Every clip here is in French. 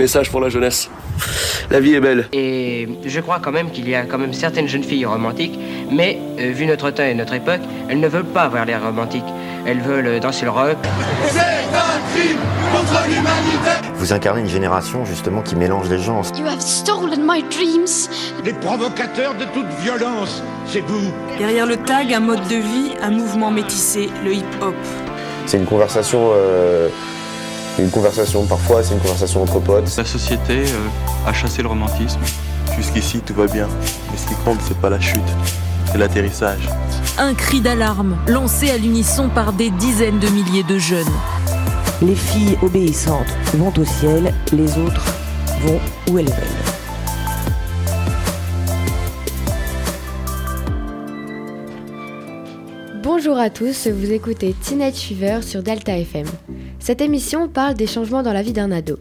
Message pour la jeunesse. La vie est belle. Et je crois quand même qu'il y a quand même certaines jeunes filles romantiques, mais euh, vu notre temps et notre époque, elles ne veulent pas avoir l'air romantique. Elles veulent euh, danser le rock. C'est un crime contre l'humanité Vous incarnez une génération justement qui mélange les gens. You have stolen my dreams. Les provocateurs de toute violence, c'est vous Derrière le tag, un mode de vie, un mouvement métissé, le hip-hop. C'est une conversation, euh, une conversation parfois, c'est une conversation entre potes. La société euh, a chassé le romantisme. Jusqu'ici, tout va bien. Mais ce qui compte, c'est pas la chute, c'est l'atterrissage. Un cri d'alarme lancé à l'unisson par des dizaines de milliers de jeunes. Les filles obéissantes vont au ciel, les autres vont où elles veulent. Bonjour à tous, vous écoutez Teenage Fever sur Delta FM. Cette émission parle des changements dans la vie d'un ado.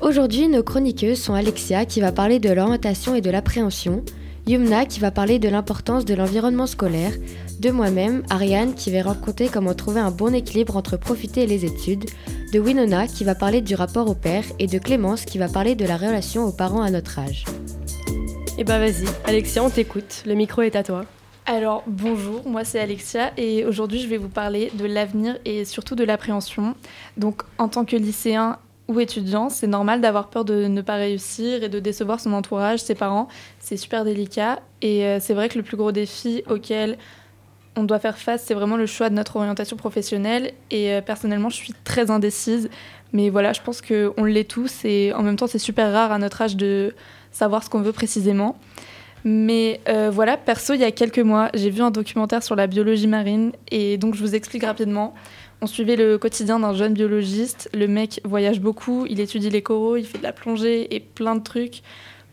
Aujourd'hui, nos chroniqueuses sont Alexia qui va parler de l'orientation et de l'appréhension, Yumna qui va parler de l'importance de l'environnement scolaire, de moi-même, Ariane qui va raconter comment trouver un bon équilibre entre profiter et les études, de Winona qui va parler du rapport au père et de Clémence qui va parler de la relation aux parents à notre âge. Eh bah vas-y, Alexia, on t'écoute, le micro est à toi. Alors bonjour, moi c'est Alexia et aujourd'hui je vais vous parler de l'avenir et surtout de l'appréhension. Donc en tant que lycéen ou étudiant, c'est normal d'avoir peur de ne pas réussir et de décevoir son entourage, ses parents. C'est super délicat et euh, c'est vrai que le plus gros défi auquel on doit faire face, c'est vraiment le choix de notre orientation professionnelle. Et euh, personnellement, je suis très indécise. Mais voilà, je pense qu'on l'est tous et en même temps, c'est super rare à notre âge de savoir ce qu'on veut précisément. Mais euh, voilà, perso, il y a quelques mois, j'ai vu un documentaire sur la biologie marine et donc je vous explique rapidement. On suivait le quotidien d'un jeune biologiste. Le mec voyage beaucoup, il étudie les coraux, il fait de la plongée et plein de trucs,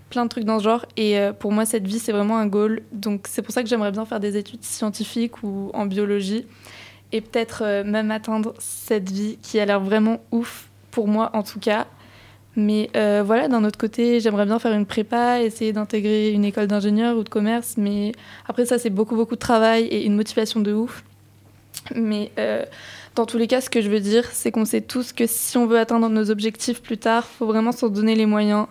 plein de trucs dans ce genre. Et euh, pour moi, cette vie, c'est vraiment un goal. Donc c'est pour ça que j'aimerais bien faire des études scientifiques ou en biologie et peut-être euh, même atteindre cette vie qui a l'air vraiment ouf pour moi en tout cas. Mais euh, voilà, d'un autre côté, j'aimerais bien faire une prépa, essayer d'intégrer une école d'ingénieur ou de commerce. Mais après, ça, c'est beaucoup, beaucoup de travail et une motivation de ouf. Mais euh, dans tous les cas, ce que je veux dire, c'est qu'on sait tous que si on veut atteindre nos objectifs plus tard, il faut vraiment s'en donner les moyens.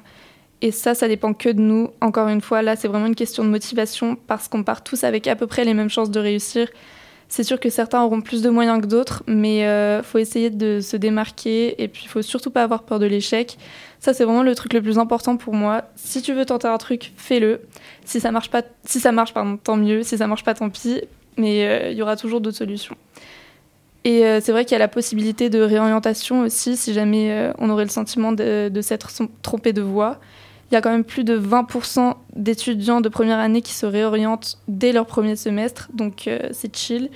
Et ça, ça dépend que de nous. Encore une fois, là, c'est vraiment une question de motivation parce qu'on part tous avec à peu près les mêmes chances de réussir. C'est sûr que certains auront plus de moyens que d'autres, mais il euh, faut essayer de se démarquer et puis il faut surtout pas avoir peur de l'échec. Ça, c'est vraiment le truc le plus important pour moi. Si tu veux tenter un truc, fais-le. Si ça marche pas, si ça marche, pardon, tant mieux. Si ça marche pas, tant pis. Mais euh, il y aura toujours d'autres solutions. Et euh, c'est vrai qu'il y a la possibilité de réorientation aussi, si jamais on aurait le sentiment de s'être trompé de voie. Il y a quand même plus de 20% d'étudiants de première année qui se réorientent dès leur premier semestre, donc c'est chill.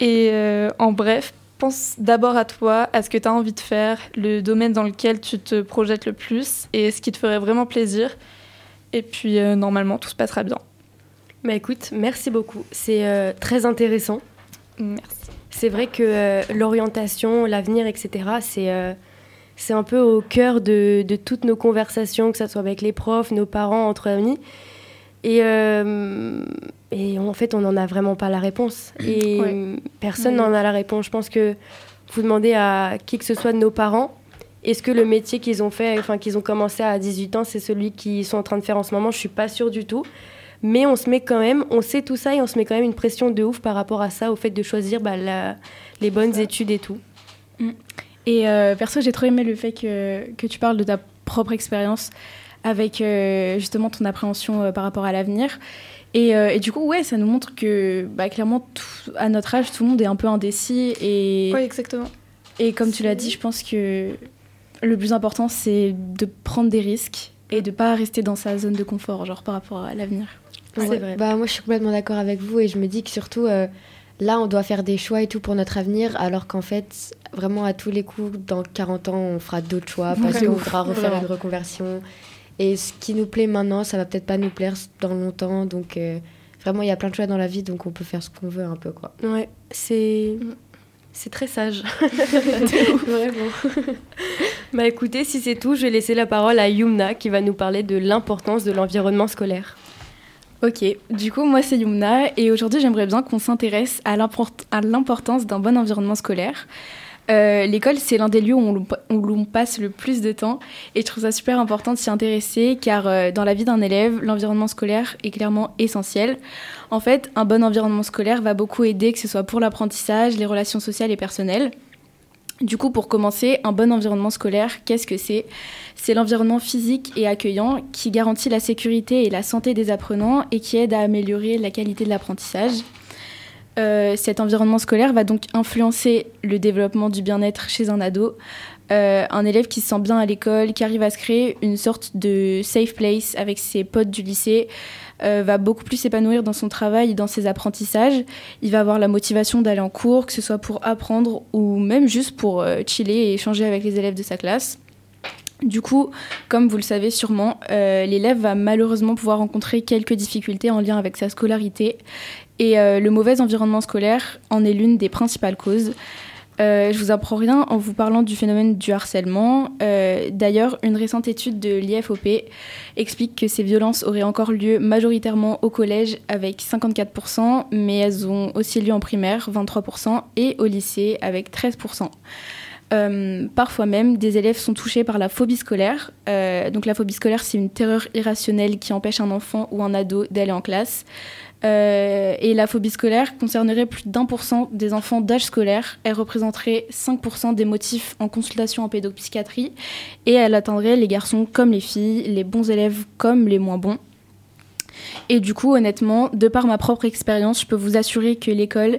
Et en bref, pense d'abord à toi, à ce que tu as envie de faire, le domaine dans lequel tu te projettes le plus et ce qui te ferait vraiment plaisir. Et puis euh, normalement, tout se passera bien. Bah écoute, merci beaucoup. C'est euh, très intéressant. Merci. C'est vrai que euh, l'orientation, l'avenir, etc., c'est c'est un peu au cœur de, de, toutes nos conversations, que ce soit avec les profs, nos parents, entre amis. Et, euh, et en fait, on n'en a vraiment pas la réponse. Et ouais. personne n'en a la réponse. Je pense que vous demandez à qui que ce soit de nos parents, est-ce que le métier qu'ils ont fait, enfin qu'ils ont commencé à 18 ans, c'est celui qu'ils sont en train de faire en ce moment? Je suis pas sûre du tout. Mais on se met quand même, on sait tout ça et on se met quand même une pression de ouf par rapport à ça, au fait de choisir bah, la, les bonnes études et tout. Et euh, perso, j'ai trop aimé le fait que, que tu parles de ta propre expérience avec euh, justement ton appréhension euh, par rapport à l'avenir. Et, euh, et, du coup, ouais, ça nous montre que bah, clairement, tout, à notre âge, tout le monde est un peu indécis. Et, oui, exactement. Et comme tu l'as dit, je pense que le plus important, c'est de prendre des risques et de pas rester dans sa zone de confort, genre par rapport à l'avenir. Ouais. C'est vrai. Bah, moi, je suis complètement d'accord avec vous et je me dis que surtout, euh, là, on doit faire des choix et tout pour notre avenir, alors qu'en fait, vraiment, à tous les coups, dans 40 ans, on fera d'autres choix parce qu'on voudra refaire Vraiment. une reconversion. Et ce qui nous plaît maintenant, ça va peut-être pas nous plaire dans longtemps. Donc, euh, vraiment, il y a plein de choix dans la vie, donc on peut faire ce qu'on veut un peu, quoi. Ouais, c'est. C'est très sage. Vraiment. bah écoutez, si c'est tout, je vais laisser la parole à Yumna qui va nous parler de l'importance de l'environnement scolaire. Ok, du coup, moi c'est Yumna et aujourd'hui j'aimerais bien qu'on s'intéresse à l'import- à l'importance d'un bon environnement scolaire. Euh, L'école, c'est l'un des lieux où l'on passe le plus de temps et je trouve ça super important de s'y intéresser car euh, dans la vie d'un élève, l'environnement scolaire est clairement essentiel. En fait, un bon environnement scolaire va beaucoup aider, que ce soit pour l'apprentissage, les relations sociales et personnelles. Du coup, pour commencer, un bon environnement scolaire, qu'est-ce que c'est? C'est l'environnement physique et accueillant qui garantit la sécurité et la santé des apprenants et qui aide à améliorer la qualité de l'apprentissage. Euh, cet environnement scolaire va donc influencer le développement du bien-être chez un ado. Euh, un élève qui se sent bien à l'école, qui arrive à se créer une sorte de safe place avec ses potes du lycée, euh, va beaucoup plus s'épanouir dans son travail et dans ses apprentissages. Il va avoir la motivation d'aller en cours, que ce soit pour apprendre ou même juste pour chiller et échanger avec les élèves de sa classe. Du coup, comme vous le savez sûrement, l'élève va malheureusement pouvoir rencontrer quelques difficultés en lien avec sa scolarité et euh, le mauvais environnement scolaire en est l'une des principales causes. Euh, je vous apprends rien en vous parlant du phénomène du harcèlement. Euh, d'ailleurs, une récente étude de l'IFOP explique que ces violences auraient encore lieu majoritairement au collège avec 54%, mais elles ont aussi lieu en primaire, 23%, et au lycée avec 13%. Parfois même, des élèves sont touchés par la phobie scolaire. donc la phobie scolaire, c'est une terreur irrationnelle qui empêche un enfant ou un ado d'aller en classe. Euh, et la phobie scolaire concernerait plus d'un pour cent des enfants d'âge scolaire. Elle représenterait 5% des motifs en consultation en pédopsychiatrie. Et elle atteindrait les garçons comme les filles, les bons élèves comme les moins bons. Et du coup, honnêtement, de par ma propre expérience, je peux vous assurer que l'école,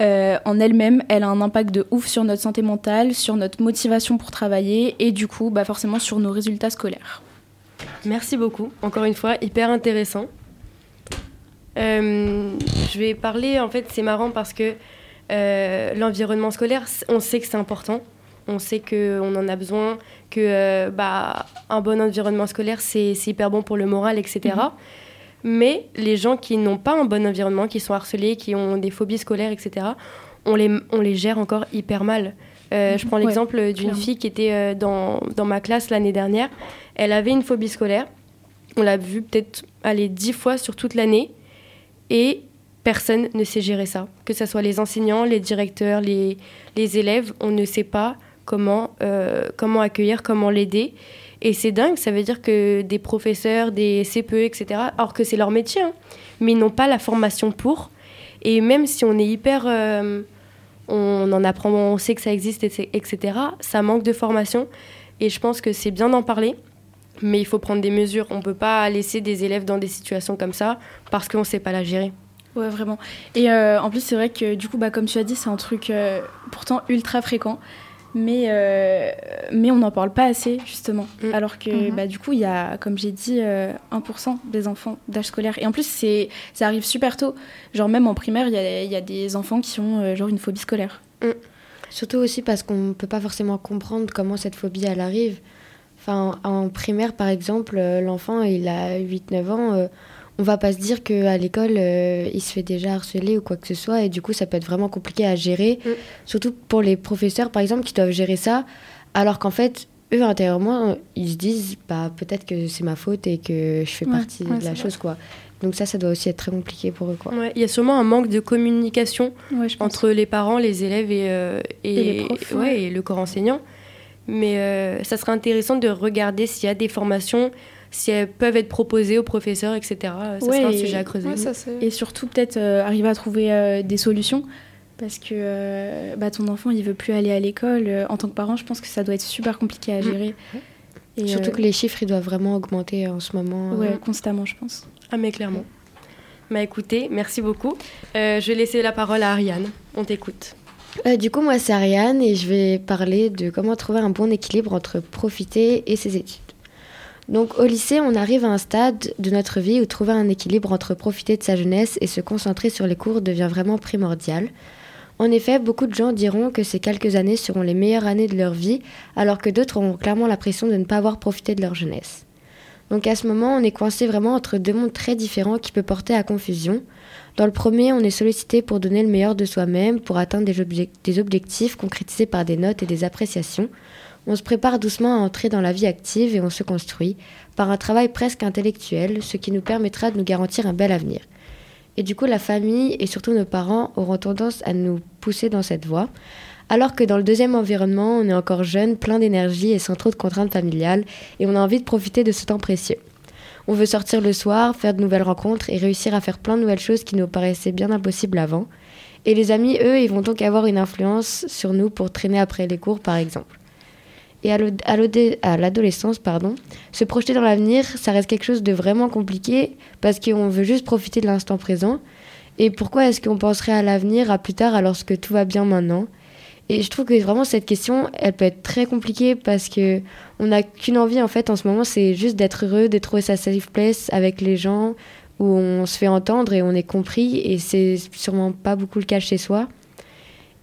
euh, en elle-même, elle a un impact de ouf sur notre santé mentale, sur notre motivation pour travailler et du coup, bah forcément sur nos résultats scolaires. Merci beaucoup. Encore une fois, hyper intéressant. Euh, je vais parler, en fait, c'est marrant parce que euh, l'environnement scolaire, on sait que c'est important. On sait qu'on en a besoin, que bah, un bon environnement scolaire, c'est hyper bon pour le moral, etc. Mais les gens qui n'ont pas un bon environnement, qui sont harcelés, qui ont des phobies scolaires, etc., on les, on les gère encore hyper mal. je prends l'exemple d'une fille qui était dans, dans ma classe l'année dernière. Elle avait une phobie scolaire. On l'a vue peut-être aller dix fois sur toute l'année et personne ne sait gérer ça. Que ce soit les enseignants, les directeurs, les, les élèves, on ne sait pas comment, euh, comment accueillir, comment l'aider. Et c'est dingue, ça veut dire que des professeurs, des CPE, etc., alors que c'est leur métier, hein, mais ils n'ont pas la formation pour. Et même si on est hyper... Euh, on en apprend, on sait que ça existe, etc., ça manque de formation. Et je pense que c'est bien d'en parler mais il faut prendre des mesures. On ne peut pas laisser des élèves dans des situations comme ça parce qu'on ne sait pas la gérer. Ouais, vraiment. Et euh, en plus, c'est vrai que du coup, bah, comme tu as dit, c'est un truc euh, pourtant ultra fréquent. Mais, euh, mais on n'en parle pas assez, justement. Mm. Alors que, mm-hmm. bah, du coup, il y a, comme j'ai dit, 1% des enfants d'âge scolaire. Et en plus, ça arrive super tôt. Genre, même en primaire, il y, y a, des enfants qui ont genre une phobie scolaire. Mm. Surtout aussi parce qu'on ne peut pas forcément comprendre comment cette phobie, elle arrive. Enfin, en primaire, par exemple, euh, l'enfant, il a 8-9 ans. Euh, on va pas se dire qu'à l'école, euh, il se fait déjà harceler ou quoi que ce soit. Et du coup, ça peut être vraiment compliqué à gérer. Mm. Surtout pour les professeurs, par exemple, qui doivent gérer ça. Alors qu'en fait, eux, intérieurement, ils se disent bah, peut-être que c'est ma faute et que je fais partie de la chose. quoi. Donc ça, ça doit aussi être très compliqué pour eux. Il y a sûrement un manque de communication entre les parents, les élèves et, et, et le corps enseignant. Mais euh, ça serait intéressant de regarder s'il y a des formations, si elles peuvent être proposées aux professeurs, etc. Ça serait un sujet à creuser. et surtout, peut-être euh, arriver à trouver euh, des solutions. Parce que bah, ton enfant, il veut plus aller à l'école. En tant que parent, je pense que ça doit être super compliqué à mm. gérer. Et surtout que les chiffres, ils doivent vraiment augmenter en ce moment. Ouais, constamment, je pense. Ah, mais clairement. Bah écoutez, merci beaucoup. je vais laisser la parole à Ariane. On t'écoute. Euh, du coup, moi, c'est Ariane et je vais parler de comment trouver un bon équilibre entre profiter et ses études. Donc, au lycée, on arrive à un stade de notre vie où trouver un équilibre entre profiter de sa jeunesse et se concentrer sur les cours devient vraiment primordial. En effet, beaucoup de gens diront que ces quelques années seront les meilleures années de leur vie, alors que d'autres auront clairement l'impression de ne pas avoir profité de leur jeunesse. Donc à ce moment, on est coincé vraiment entre deux mondes très différents qui peuvent porter à confusion. Dans le premier, on est sollicité pour donner le meilleur de soi-même, pour atteindre des, objectifs concrétisés par des notes et des appréciations. On se prépare doucement à entrer dans la vie active et on se construit par un travail presque intellectuel, ce qui nous permettra de nous garantir un bel avenir. Et du coup, la famille et surtout nos parents auront tendance à nous pousser dans cette voie. Alors que dans le deuxième environnement, on est encore jeune, plein d'énergie et sans trop de contraintes familiales, et on a envie de profiter de ce temps précieux. On veut sortir le soir, faire de nouvelles rencontres et réussir à faire plein de nouvelles choses qui nous paraissaient bien impossibles avant. Et les amis, eux, ils vont donc avoir une influence sur nous pour traîner après les cours, par exemple. Et à l'adolescence, pardon, se projeter dans l'avenir, ça reste quelque chose de vraiment compliqué parce qu'on veut juste profiter de l'instant présent. Et pourquoi est-ce qu'on penserait à l'avenir, à plus tard, alors que tout va bien maintenant? Et je trouve que vraiment cette question, elle peut être très compliquée parce que on n'a qu'une envie en fait en ce moment, c'est juste d'être heureux, de trouver sa safe place avec les gens où on se fait entendre et on est compris. Et c'est sûrement pas beaucoup le cas chez soi.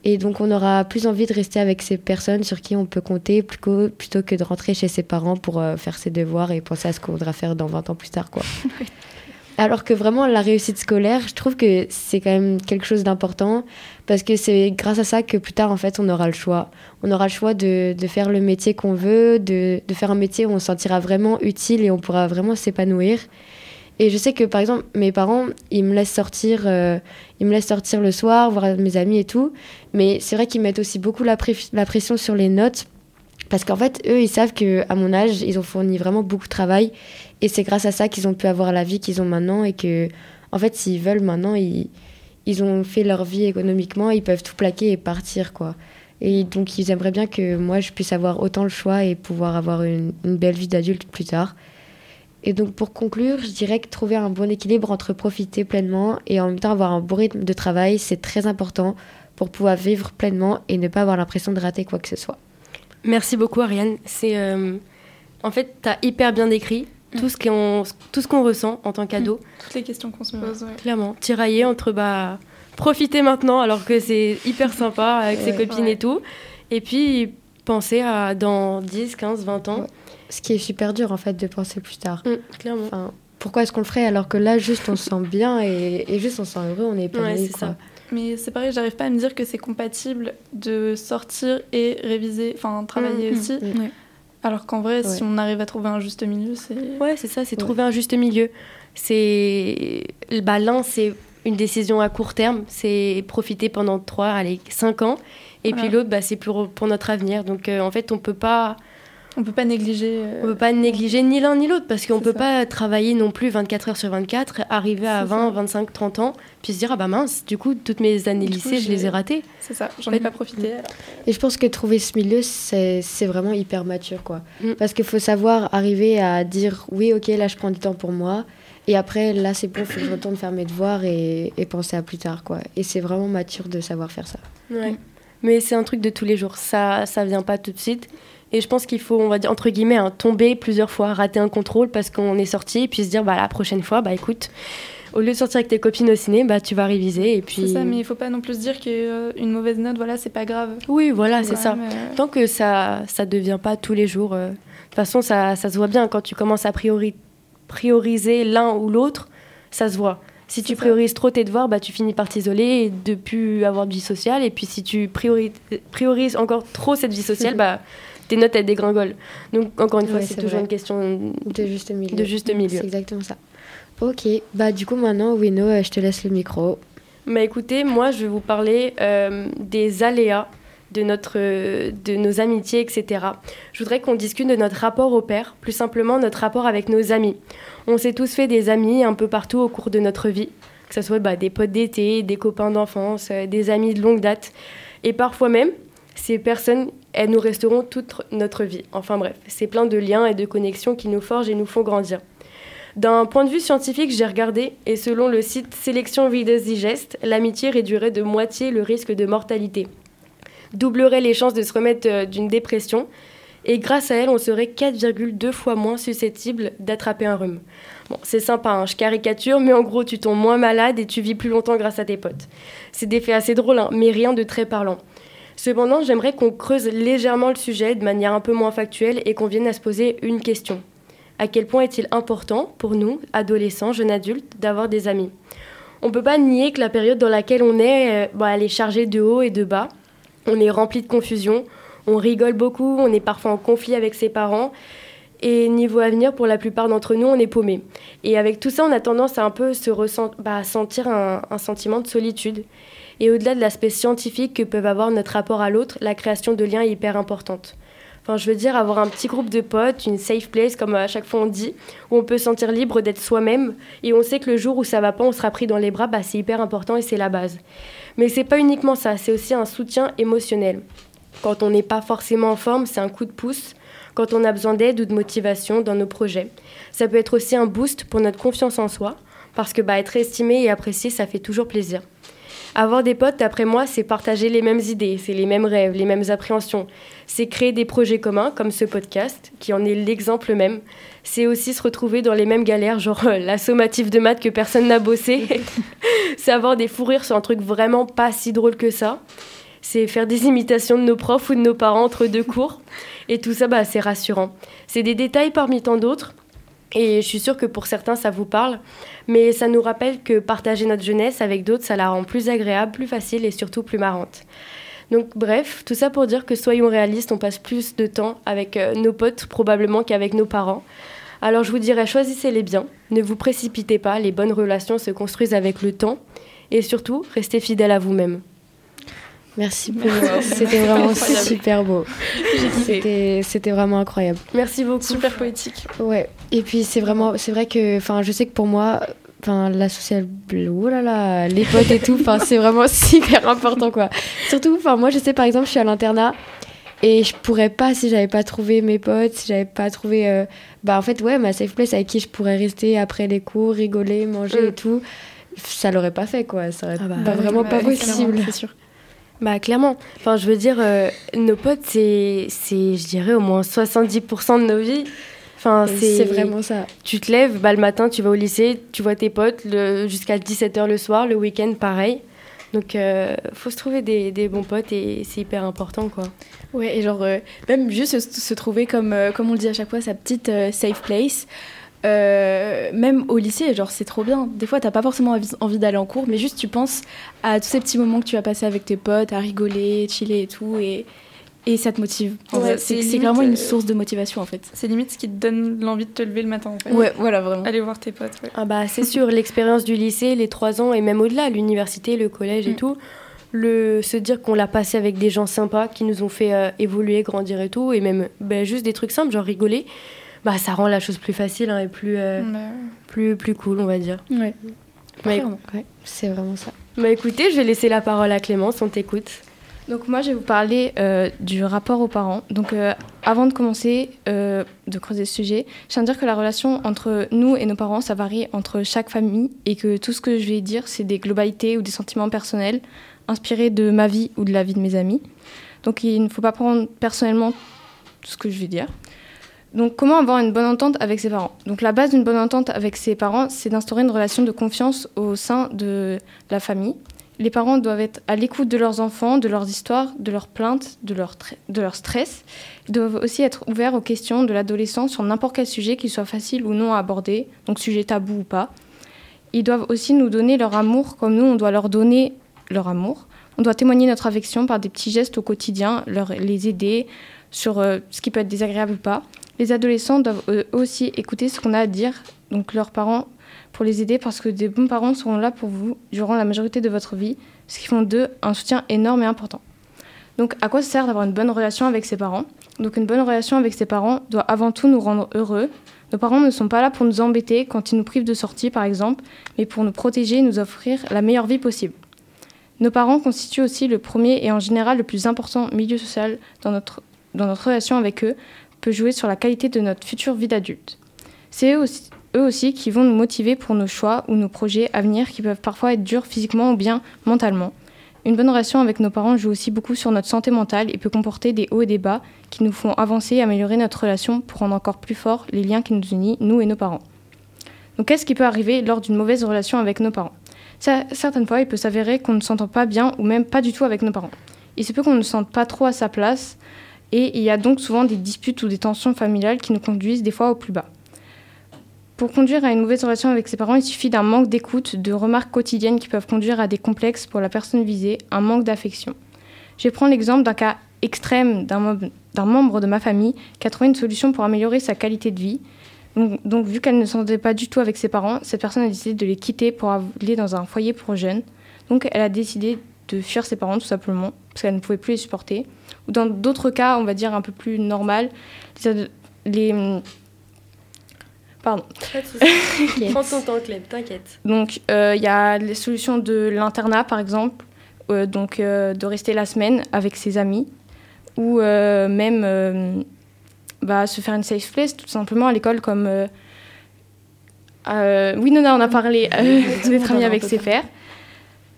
Et donc on aura plus envie de rester avec ces personnes sur qui on peut compter plutôt que de rentrer chez ses parents pour euh, faire ses devoirs et penser à ce qu'on voudra faire dans 20 ans plus tard. Quoi. Alors que vraiment la réussite scolaire, je trouve que c'est quand même quelque chose d'important parce que c'est grâce à ça que plus tard en fait on aura le choix. On aura le choix de, de faire le métier qu'on veut, de, de faire un métier où on se sentira vraiment utile et on pourra vraiment s'épanouir. Et je sais que par exemple, mes parents, ils me laissent sortir, euh, ils me laissent sortir le soir, voir mes amis et tout. Mais c'est vrai qu'ils mettent aussi beaucoup la, pression sur les notes. Parce qu'en fait, eux, ils savent qu'à mon âge, ils ont fourni vraiment beaucoup de travail. Et c'est grâce à ça qu'ils ont pu avoir la vie qu'ils ont maintenant. Et que, en fait, s'ils veulent maintenant, ils, ils ont fait leur vie économiquement, ils peuvent tout plaquer et partir, quoi. Et donc, ils aimeraient bien que moi, je puisse avoir autant le choix et pouvoir avoir une belle vie d'adulte plus tard. Et donc pour conclure, je dirais que trouver un bon équilibre entre profiter pleinement et en même temps avoir un bon rythme de travail, c'est très important pour pouvoir vivre pleinement et ne pas avoir l'impression de rater quoi que ce soit. Merci beaucoup Ariane. C'est euh, en fait tu as hyper bien décrit tout ce qu'on tout ce qu'on ressent en tant qu'ado. Mm. Toutes les questions qu'on se pose. Clairement, tirailler entre bah profiter maintenant alors que c'est hyper sympa avec ses copines et tout et puis penser à dans 10, 15, 20 ans ce qui est super dur en fait de penser plus tard. Mm, clairement. Enfin, pourquoi est-ce qu'on le ferait alors que là juste on se sent bien et, et juste on se sent heureux, on est épanoui. Ouais, ça. Mais c'est pareil, j'arrive pas à me dire que c'est compatible de sortir et réviser, enfin travailler Mm, aussi. mm, Alors qu'en vrai, Ouais. si on arrive à trouver un juste milieu, c'est. Ouais, c'est ça, c'est trouver un juste milieu. C'est bah, l'un, c'est une décision à court terme, c'est profiter pendant 3, allez, 5 ans. Et Voilà. puis l'autre, bah, c'est pour, pour notre avenir. Donc euh, en fait, on peut pas. On peut pas négliger. euh, On peut pas négliger ni l'un ni l'autre parce qu'on peut ça. pas travailler non plus 24 heures sur 24, arriver à C'est 20, ça. 25, 30 ans, puis se dire ah bah mince, du coup toutes mes années Du coup, lycée, je les ai ratées. C'est ça, j'en ai pas profité. alors. Et je pense que trouver ce milieu, c'est vraiment hyper mature, quoi. Mm. Parce qu'il faut savoir arriver à dire, oui, ok, là, je prends du temps pour moi. Et après, là, c'est bon, faut que je retourne faire mes devoirs et, et penser à plus tard, quoi. Et c'est vraiment mature de savoir faire ça. Ouais. Mais c'est un truc de tous les jours. Ça, ça vient pas tout de suite. Et je pense qu'il faut, on va dire, entre guillemets, hein, tomber plusieurs fois, rater un contrôle parce qu'on est sorti, et puis se dire, bah, la prochaine fois, bah, écoute, au lieu de sortir avec tes copines au ciné, bah, tu vas réviser, et puis... C'est ça, mais il faut pas non plus dire qu'une mauvaise note, voilà, c'est pas grave. Oui, voilà, c'est ça. euh, Tant que ça ça devient pas tous les jours. euh, De toute façon, ça, ça se voit bien quand tu commences à priori- prioriser l'un ou l'autre, ça se voit. Si tu ça. priorises trop tes devoirs, bah, tu finis par t'isoler et de plus avoir de vie sociale. Et puis si tu priori- priorises encore trop cette vie sociale, bah, tes notes elles dégringolent. Donc encore une fois, Ouais, c'est toujours vrai. une question De juste milieu. de juste milieu. C'est exactement ça. Ok, bah du coup, maintenant, Wino, euh, je te laisse le micro. Mais écoutez, moi, je vais vous parler euh, des aléas de, notre, de nos amitiés, etc. Je voudrais qu'on discute de notre rapport au père, plus simplement notre rapport avec nos amis. On s'est tous fait des amis un peu partout au cours de notre vie, que ce soit bah, des potes d'été, des copains d'enfance, euh, des amis de longue date. Et parfois même, ces personnes, elles nous resteront toute notre vie. Enfin bref, c'est plein de liens et de connexions qui nous forgent et nous font grandir. D'un point de vue scientifique, j'ai regardé, et selon le site Sélection Readers Digest, l'amitié réduirait de moitié le risque de mortalité, doublerait les chances de se remettre euh, d'une dépression, et grâce à elle, on serait 4,2 fois moins susceptible d'attraper un rhume. Bon, c'est sympa, hein, je caricature, mais en gros, tu tombes moins malade et tu vis plus longtemps grâce à tes potes. C'est des faits assez drôles, hein, mais rien de très parlant. Cependant, j'aimerais qu'on creuse légèrement le sujet de manière un peu moins factuelle et qu'on vienne à se poser une question. À quel point est-il important pour nous, adolescents, jeunes adultes, d'avoir des amis? On ne peut pas nier que la période dans laquelle on est, euh, bah, elle est chargée de haut et de bas. On est rempli de confusion, on rigole beaucoup, on est parfois en conflit avec ses parents. Et niveau avenir, pour la plupart d'entre nous, on est paumé. Et avec tout ça, on a tendance à un peu se bah, un, un sentiment de solitude. Et au-delà de l'aspect scientifique que peuvent avoir notre rapport à l'autre, la création de liens est hyper importante. Enfin, je veux dire, avoir un petit groupe de potes, une safe place, comme à chaque fois on dit, où on peut se sentir libre d'être soi-même, et on sait que le jour où ça va pas, on sera pris dans les bras, bah, c'est hyper important et c'est la base. Mais c'est pas uniquement ça, c'est aussi un soutien émotionnel. Quand on n'est pas forcément en forme, c'est un coup de pouce. Quand on a besoin d'aide ou de motivation dans nos projets. Ça peut être aussi un boost pour notre confiance en soi, parce que bah, être estimé et apprécié, ça fait toujours plaisir. Avoir des potes, d'après moi, c'est partager les mêmes idées, c'est les mêmes rêves, les mêmes appréhensions. C'est créer des projets communs, comme ce podcast, qui en est l'exemple même. C'est aussi se retrouver dans les mêmes galères, genre euh, la sommative de maths que personne n'a bossé. c'est avoir des fous rires sur un truc vraiment pas si drôle que ça. C'est faire des imitations de nos profs ou de nos parents entre deux cours. Et tout ça, bah, c'est rassurant. C'est des détails parmi tant d'autres. Et je suis sûre que pour certains, ça vous parle. Mais ça nous rappelle que partager notre jeunesse avec d'autres, ça la rend plus agréable, plus facile et surtout plus marrante. Donc bref, tout ça pour dire que soyons réalistes, on passe plus de temps avec euh, nos potes probablement qu'avec nos parents. Alors je vous dirais, choisissez-les bien, ne vous précipitez pas, les bonnes relations se construisent avec le temps. Et surtout, restez fidèles à vous-même. Merci beaucoup. C'était vraiment super beau. C'était vraiment incroyable. Merci beaucoup. Super poétique. Ouais. Et puis c'est vraiment, c'est vrai que, enfin, je sais que pour moi, enfin, la sociale, oh là là, les potes et tout, enfin, c'est vraiment super important quoi. Surtout, enfin, moi, je sais par exemple, je suis à l'internat. Et je pourrais pas si j'avais pas trouvé mes potes, si j'avais pas trouvé. Euh, bah, en fait, ouais, ma safe place avec qui je pourrais rester après les cours, rigoler, manger Mm. et tout. Ça l'aurait pas fait, quoi. Ça aurait Ah bah, pas- vraiment pas possible. c'est sûr. Bah clairement. Enfin, je veux dire, euh, nos potes, c'est, c'est, je dirais, au moins 70% de nos vies. Enfin, c'est vraiment ça. Tu te lèves, bah, le matin, tu vas au lycée, tu vois tes potes le, jusqu'à 17h le soir, le week-end, pareil. Donc, euh, faut se trouver des, des bons potes et c'est hyper important, quoi. Ouais, et genre, euh, même juste se, se trouver, comme, euh, comme on le dit à chaque fois, sa petite safe place. Euh, même au lycée, genre, c'est trop bien. Des fois, t'as pas forcément envie, d'aller en cours, mais juste tu penses à tous ces petits moments que tu vas passer avec tes potes, à rigoler, chiller et tout, et, et ça te motive. Ouais, c'est limite, vraiment euh, une source de motivation, en fait. C'est limite ce qui te donne l'envie de te lever le matin en fait. Ouais, voilà, vraiment. Aller voir tes potes. ouais. Ah bah c'est sûr, l'expérience du lycée, les trois ans et même au-delà, l'université, le collège et tout, le se dire qu'on l'a passé avec des gens sympas qui nous ont fait euh, évoluer, grandir et tout, et même bah, juste des trucs simples, genre rigoler, bah ça rend la chose plus facile hein, et plus, euh, Ouais. plus plus cool, on va dire. Ouais. Bah. Ouais, c'est vraiment ça. bah écoutez, je vais laisser la parole à Clémence, on t'écoute. Donc moi, je vais vous parler euh, du rapport aux parents. Donc euh, avant de commencer euh, de creuser ce sujet, je tiens à dire que la relation entre nous et nos parents, ça varie entre chaque famille et que tout ce que je vais dire, c'est des globalités ou des sentiments personnels inspirés de ma vie ou de la vie de mes amis. Donc il ne faut pas prendre personnellement tout ce que je vais dire. Donc comment avoir une bonne entente avec ses parents? Donc la base d'une bonne entente avec ses parents, c'est d'instaurer une relation de confiance au sein de la famille. Les parents doivent être à l'écoute de leurs enfants, de leurs histoires, de leurs plaintes, de leur, stress. Ils doivent aussi être ouverts aux questions de l'adolescent sur n'importe quel sujet, qu'il soit facile ou non à aborder, donc sujet tabou ou pas. Ils doivent aussi nous donner leur amour comme nous, on doit leur donner leur amour. On doit témoigner notre affection par des petits gestes au quotidien, leur, les aider sur euh, ce qui peut être désagréable ou pas. Les adolescents doivent eux aussi écouter ce qu'on a à dire, donc leurs parents, pour les aider parce que des bons parents seront là pour vous durant la majorité de votre vie, ce qui font d'eux un soutien énorme et important. Donc à quoi ça sert d'avoir une bonne relation avec ses parents? Donc une bonne relation avec ses parents doit avant tout nous rendre heureux. Nos parents ne sont pas là pour nous embêter quand ils nous privent de sortie par exemple, mais pour nous protéger et nous offrir la meilleure vie possible. Nos parents constituent aussi le premier et en général le plus important milieu social dans notre, dans notre relation avec eux, peut jouer sur la qualité de notre future vie d'adulte. C'est eux aussi, qui vont nous motiver pour nos choix ou nos projets à venir qui peuvent parfois être durs physiquement ou bien mentalement. Une bonne relation avec nos parents joue aussi beaucoup sur notre santé mentale et peut comporter des hauts et des bas qui nous font avancer et améliorer notre relation pour rendre encore plus forts les liens qui nous unissent, nous et nos parents. Donc qu'est-ce qui peut arriver lors d'une mauvaise relation avec nos parents? Certaines fois, il peut s'avérer qu'on ne s'entend pas bien ou même pas du tout avec nos parents. Il se peut qu'on ne se sente pas trop à sa place et il y a donc souvent des disputes ou des tensions familiales qui nous conduisent des fois au plus bas. Pour conduire à une mauvaise relation avec ses parents, il suffit d'un manque d'écoute, de remarques quotidiennes qui peuvent conduire à des complexes pour la personne visée, un manque d'affection. Je prendre l'exemple d'un cas extrême d'un mem- d'un membre de ma famille qui a trouvé une solution pour améliorer sa qualité de vie. Donc, donc, vu qu'elle ne s'entendait pas du tout avec ses parents, cette personne a décidé de les quitter pour aller dans un foyer pour jeunes. Donc elle a décidé de fuir ses parents tout simplement, parce qu'elle ne pouvait plus les supporter. Ou dans d'autres cas, on va dire un peu plus normal, les... les Pardon. Prends ton temps, Clem, t'inquiète. Donc, il euh, y a les solutions de l'internat, par exemple, euh, donc euh, de rester la semaine avec ses amis, ou même bah, se faire une safe place, tout simplement à l'école, comme. oui, Nona, on a parlé d'être amis avec ses pères.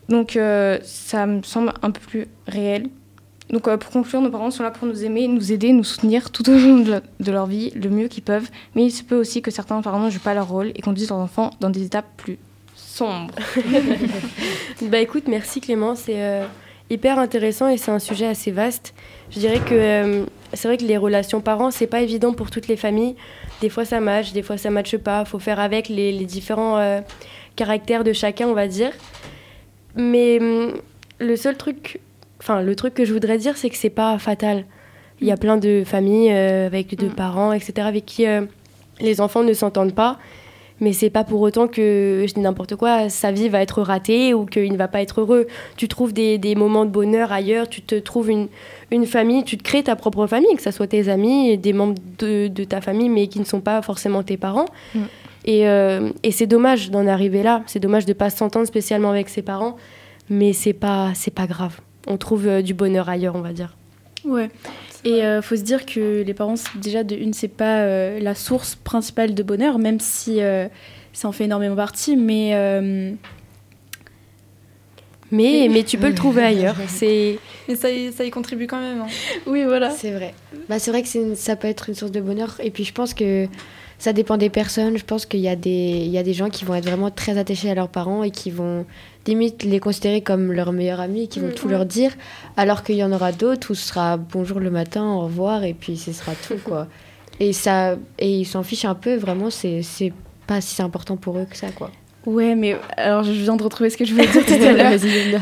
Donc, ça me semble un peu plus réel. Donc, pour conclure, nos parents sont là pour nous aimer, nous aider, nous soutenir tout au long de, leur vie, le mieux qu'ils peuvent. Mais il se peut aussi que certains parents ne jouent pas leur rôle et conduisent leurs enfants dans des étapes plus sombres. bah écoute, merci Clément, c'est euh, hyper intéressant et c'est un sujet assez vaste. Je dirais que euh, c'est vrai que les relations parents, c'est pas évident pour toutes les familles. Des fois ça match, des fois ça matche pas. Il faut faire avec les, les différents euh, caractères de chacun, on va dire. Mais hum, le seul truc Enfin, le truc que je voudrais dire, c'est que c'est pas fatal. Il y a plein de familles euh, avec deux mm. parents, etc., avec qui euh, les enfants ne s'entendent pas. Mais c'est pas pour autant que, je dis n'importe quoi, sa vie va être ratée ou qu'il ne va pas être heureux. Tu trouves des, des, moments de bonheur ailleurs, tu te trouves une, une, famille, tu te crées ta propre famille, que ce soit tes amis, des membres de, de, ta famille, mais qui ne sont pas forcément tes parents. Mm. Et, euh, et c'est dommage d'en arriver là. C'est dommage de pas s'entendre spécialement avec ses parents, mais c'est pas, c'est pas grave on trouve euh, du bonheur ailleurs, on va dire. Ouais. Et euh, faut se dire que les parents, déjà de une, c'est pas euh, la source principale de bonheur, même si ça en fait énormément partie, mais mais, mais tu peux le trouver ailleurs. C'est mais ça y, ça y contribue quand même. Hein. Oui, voilà. C'est vrai. Bah, c'est vrai que ça peut être une source de bonheur. Et puis je pense que ça dépend des personnes. Je pense qu'il y, a des, il y a des gens qui vont être vraiment très attachés à leurs parents et qui vont limite les considérer comme leurs meilleurs amis, qui vont mm, tout leur dire, alors qu'il y en aura d'autres où ce sera bonjour le matin, au revoir, et puis ce sera tout, quoi. Et, ça, et ils s'en fichent un peu, vraiment, c'est pas si important pour eux que ça, quoi. Ouais, mais alors je viens de retrouver ce que je voulais dire tout à l'heure.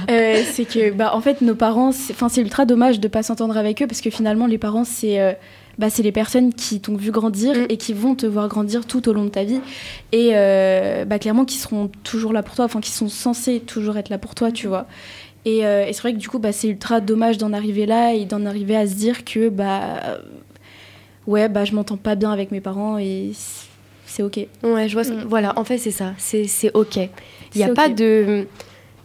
Euh, c'est que, bah, en fait, nos parents, c'est ultra dommage de pas s'entendre avec eux parce que finalement, les parents, c'est. Euh, bah, c'est les personnes qui t'ont vu grandir mm. et qui vont te voir grandir tout au long de ta vie. Et euh, bah, clairement, qui seront toujours là pour toi, enfin, qui sont censés toujours être là pour toi, tu vois. Et, euh, et c'est vrai que du coup, bah, c'est ultra dommage d'en arriver là et d'en arriver à se dire que, bah, ouais, bah, je m'entends pas bien avec mes parents et c'est ok. Ouais, je vois. Mm. Voilà, en fait, c'est ça. C'est ok. Il n'y a pas de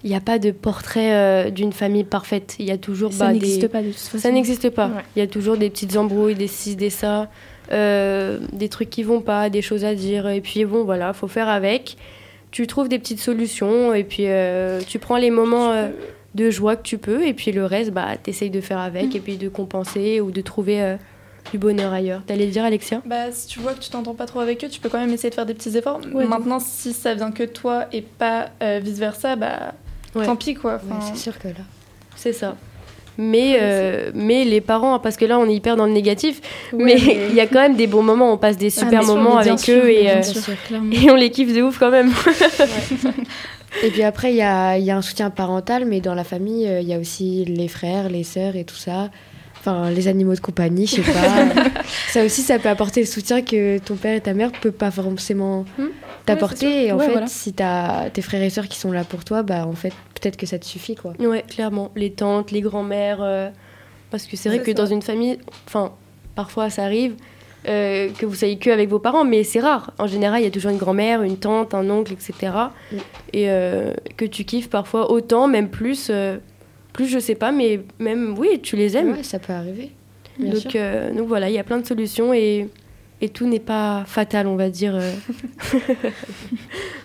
il n'y a pas de portrait euh, d'une famille parfaite. Il y a toujours. Ça bah, n'existe pas de toute façon. Ça n'existe pas. Il y a toujours des petites embrouilles, des ci, des ça, euh, des trucs qui vont pas, des choses à dire. Et puis bon, voilà, faut faire avec. Tu trouves des petites solutions et puis euh, tu prends les moments de joie que tu peux et puis le reste, bah, essayes de faire avec et puis de compenser ou de trouver du bonheur ailleurs. T'allais dire, Alexia? Bah, si tu vois que tu t'entends pas trop avec eux, tu peux quand même essayer de faire des petits efforts. Maintenant, si ça vient que toi et pas vice versa, bah Tant pis, quoi. c'est sûr que là. C'est ça. Mais, euh, mais les parents, parce que là on est hyper dans le négatif, mais il y a quand même des bons moments, on passe des ah, super moments avec eux et, euh, et on les kiffe de ouf quand même. et puis après, il y a, y a, un soutien parental, mais dans la famille, euh, il y a aussi les frères, les sœurs et tout ça. Enfin, les animaux de compagnie, je sais pas. ça aussi, ça peut apporter le soutien que ton père et ta mère ne peuvent pas forcément hmm. T'apporter. et en fait, si tu as tes frères et sœurs qui sont là pour toi, bah en fait, peut-être que ça te suffit, quoi. Ouais, clairement. Les tantes, les grands-mères. Euh, parce que c'est vrai que dans une famille, enfin, parfois ça arrive euh, que vous soyez que avec vos parents, mais c'est rare. En général, il y a toujours une grand-mère, une tante, un oncle, etc. Et euh, que tu kiffes parfois autant, même plus plus, je sais pas, mais même, oui, tu les aimes. Ouais, ça peut arriver. donc, euh, donc voilà, il y a plein de solutions et, et tout n'est pas fatal, on va dire. Euh.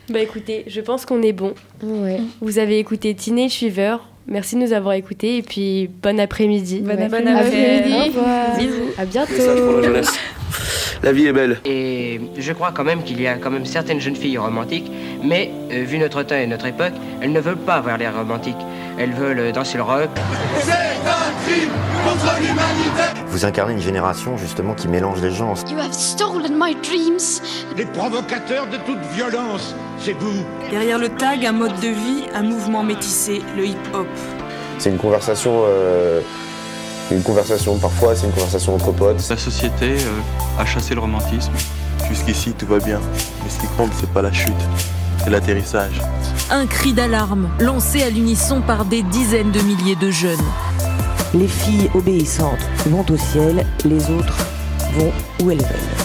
bah écoutez, je pense qu'on est bon. Ouais. Vous avez écouté Teenage Fever. Merci de nous avoir écoutés et puis bon après-midi. Bon, après-midi. Bisous. À bientôt. La vie est belle. Et je crois quand même qu'il y a quand même certaines jeunes filles romantiques, mais euh, vu notre temps et notre époque, elles ne veulent pas avoir l'air romantique. Elles veulent danser le rock. C'est un crime contre l'humanité. Vous incarnez une génération justement qui mélange les gens. You have stolen my dreams. Les provocateurs de toute violence, c'est vous. Derrière le tag, un mode de vie, un mouvement métissé, le hip-hop. C'est une conversation. Euh, une conversation parfois, c'est une conversation entre potes. La société euh, a chassé le romantisme. Jusqu'ici, tout va bien. Mais ce qui compte, c'est pas la chute, c'est l'atterrissage. Un cri d'alarme lancé à l'unisson par des dizaines de milliers de jeunes. Les filles obéissantes vont au ciel, les autres vont où elles veulent.